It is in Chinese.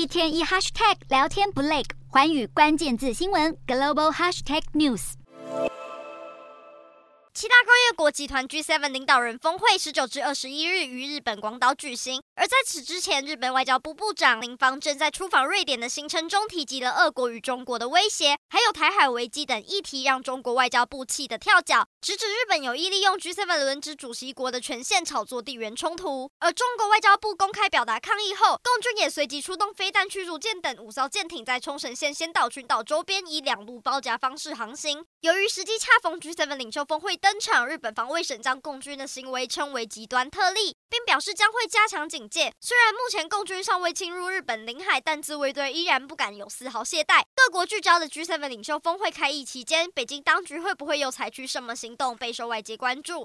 一天一 hashtag 聊天不累，寰宇关键字新闻 global hashtag news。七大工国集团 G7 领导人峰会十九至二十一日于日本广岛举行。而在此之前，日本外交部部长林芳正在出访瑞典的行程中提及了俄国与中国的威胁，还有台海危机等议题，让中国外交部气得跳脚，直指日本有意利用 G7 轮值主席国的权限炒作地缘冲突。而中国外交部公开表达抗议后，共军也随即出动飞弹、驱逐舰等五艘舰艇在冲绳县先岛群岛周边以两路包夹方式航行。由于时机恰逢 G7 领袖峰会登场，日本防卫省将共军的行为称为极端特例，并表示将会加强警戒。虽然目前共军尚未侵入日本领海，但自卫队依然不敢有丝毫懈怠。各国聚焦的 G7 领袖峰会开议期间，北京当局会不会又采取什么行动，备受外界关注。